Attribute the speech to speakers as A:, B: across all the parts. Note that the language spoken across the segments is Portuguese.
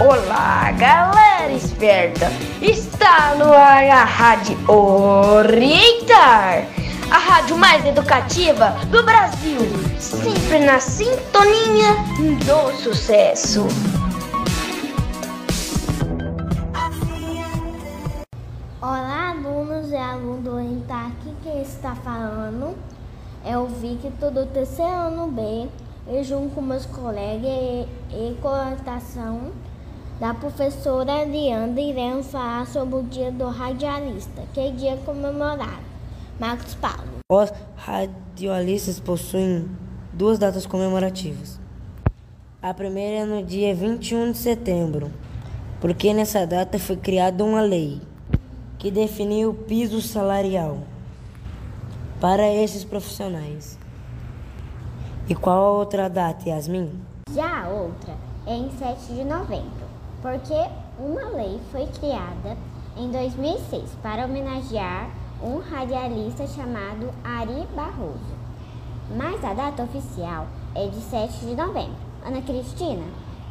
A: Olá, galera esperta! Está no ar a Rádio Orientar, a rádio mais educativa do Brasil, sempre na sintonia do sucesso.
B: Olá, alunos e aluno do Orientar, aqui quem está falando é o Victor do terceiro ano B. Eu junto com meus colegas e, e coordenação da professora Leandra, iremos falar sobre o Dia do Radialista, que é dia comemorado. Marcos Paulo.
C: Os radialistas possuem duas datas comemorativas. A primeira é no dia 21 de setembro, porque nessa data foi criada uma lei que definiu o piso salarial para esses profissionais. E qual a outra data, Yasmin?
B: Já a outra é em 7 de novembro porque uma lei foi criada em 2006 para homenagear um radialista chamado Ari Barroso. Mas a data oficial é de 7 de novembro. Ana Cristina,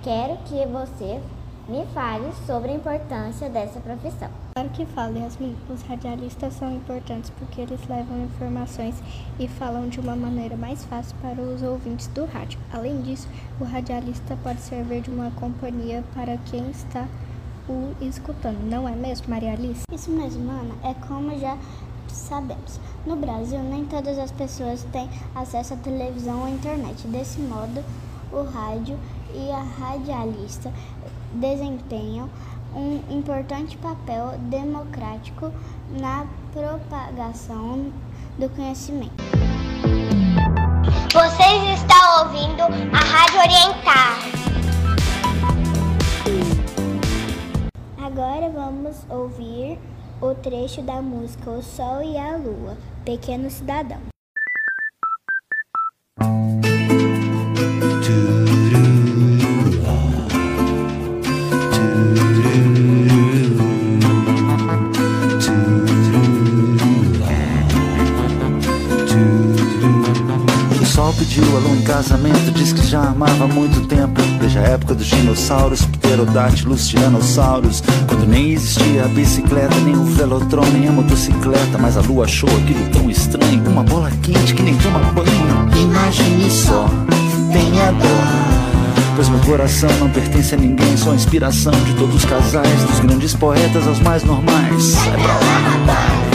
B: quero que você me fale sobre a importância dessa profissão.
D: Claro que falo, Yasmin. Os radialistas são importantes porque eles levam informações e falam de uma maneira mais fácil para os ouvintes do rádio. Além disso, o radialista pode servir de uma companhia para quem está o escutando, não é mesmo, Maria Alice?
E: Isso mesmo, Ana. É como já sabemos. No Brasil, nem todas as pessoas têm acesso à televisão ou à internet. Desse modo, o rádio e a radialista desempenham um importante papel democrático na propagação do conhecimento.
F: Vocês estão ouvindo a Rádio Orientar.
B: Agora vamos ouvir o trecho da música O Sol e a Lua, Pequeno Cidadão.
G: Pediu a lua em casamento, diz que já amava há muito tempo. Desde a época dos dinossauros, pterodátilos, tiranossauros. Quando nem existia a bicicleta, nem o velotron, nem a motocicleta. Mas a lua achou aquilo tão estranho, uma bola quente que nem toma banho. Imagine só, tenha dó. Pois meu coração não pertence a ninguém, sou a inspiração de todos os casais, dos grandes poetas aos mais normais. Sai pra lá, rapaz.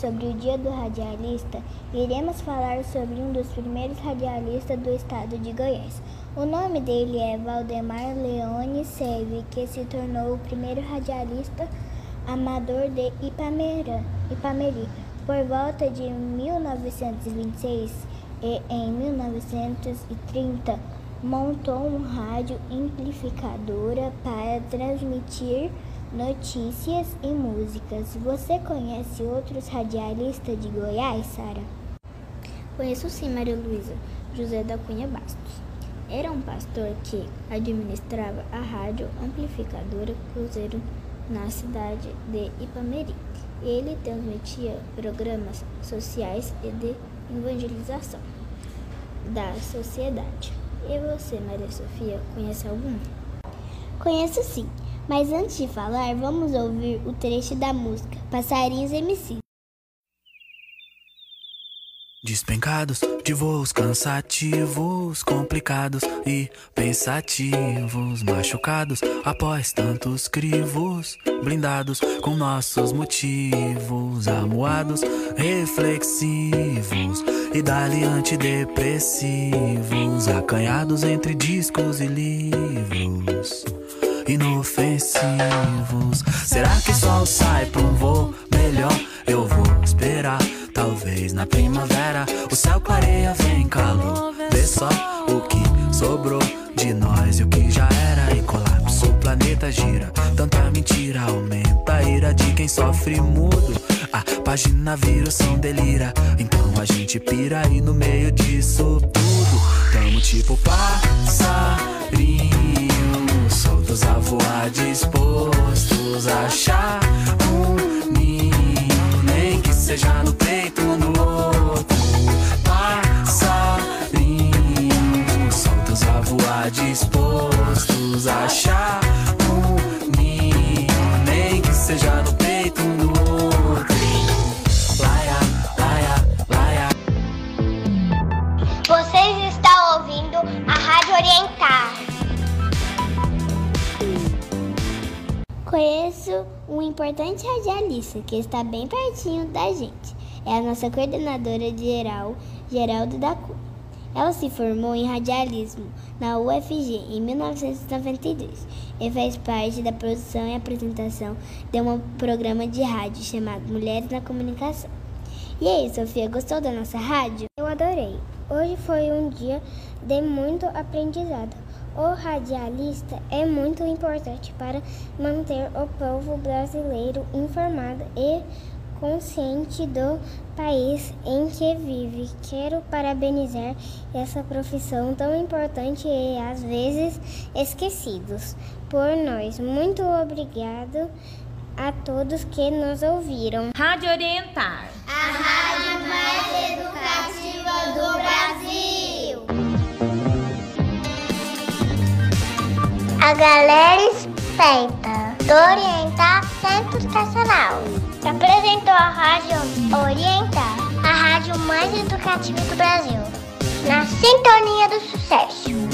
B: Sobre o Dia do Radialista, iremos falar sobre um dos primeiros radialistas do estado de Goiás. O nome dele é Valdemar Leone Seve, que se tornou o primeiro radialista amador de Ipamerã, Ipameri. Por volta de 1926 e em 1930, montou um rádio amplificadora para transmitir notícias e músicas. Você conhece outros radialistas de Goiás, Sara?
D: Conheço sim, Maria Luísa. José da Cunha Bastos. Era um pastor que administrava a rádio amplificadora Cruzeiro na cidade de Ipameri. Ele transmitia programas sociais e de evangelização da sociedade. E você, Maria Sofia, conhece algum?
B: Conheço sim, mas antes de falar, vamos ouvir o trecho da música Passarinhos MC.
H: despencados de voos cansativos, complicados e pensativos, machucados após tantos crivos, blindados com nossos motivos, amuados, reflexivos e dali antidepressivos, acanhados entre discos e livros. Inofensivos. Será que sol sai pra um voo melhor? Eu vou esperar Talvez na primavera o céu clareia, vem calor. Vê só o que sobrou de nós e o que já era em colapso. O planeta gira, tanta mentira aumenta a ira de quem sofre mudo. A página vira o som delira, então a gente pira e no meio disso tudo tamo tipo passarinho,
F: Vocês estão ouvindo a Rádio Orientar.
B: Conheço um importante radialista que está bem pertinho da gente. É a nossa coordenadora geral, Geraldo da Cunha. Ela se formou em radialismo na UFG em 1992 e fez parte da produção e apresentação de um programa de rádio chamado Mulheres na Comunicação. E aí, Sofia, gostou da nossa rádio?
I: Eu adorei. Hoje foi um dia de muito aprendizado. O radialista é muito importante para manter o povo brasileiro informado e consciente do país em que vive. Quero parabenizar essa profissão tão importante e às vezes esquecidos por nós. Muito obrigado a todos que nos ouviram.
J: Rádio Orientar.
F: Mais educativa do Brasil. A galera esperta do Orientar Centro Educacional apresentou a Rádio Orientar, a rádio mais educativa do Brasil, na sintonia do sucesso.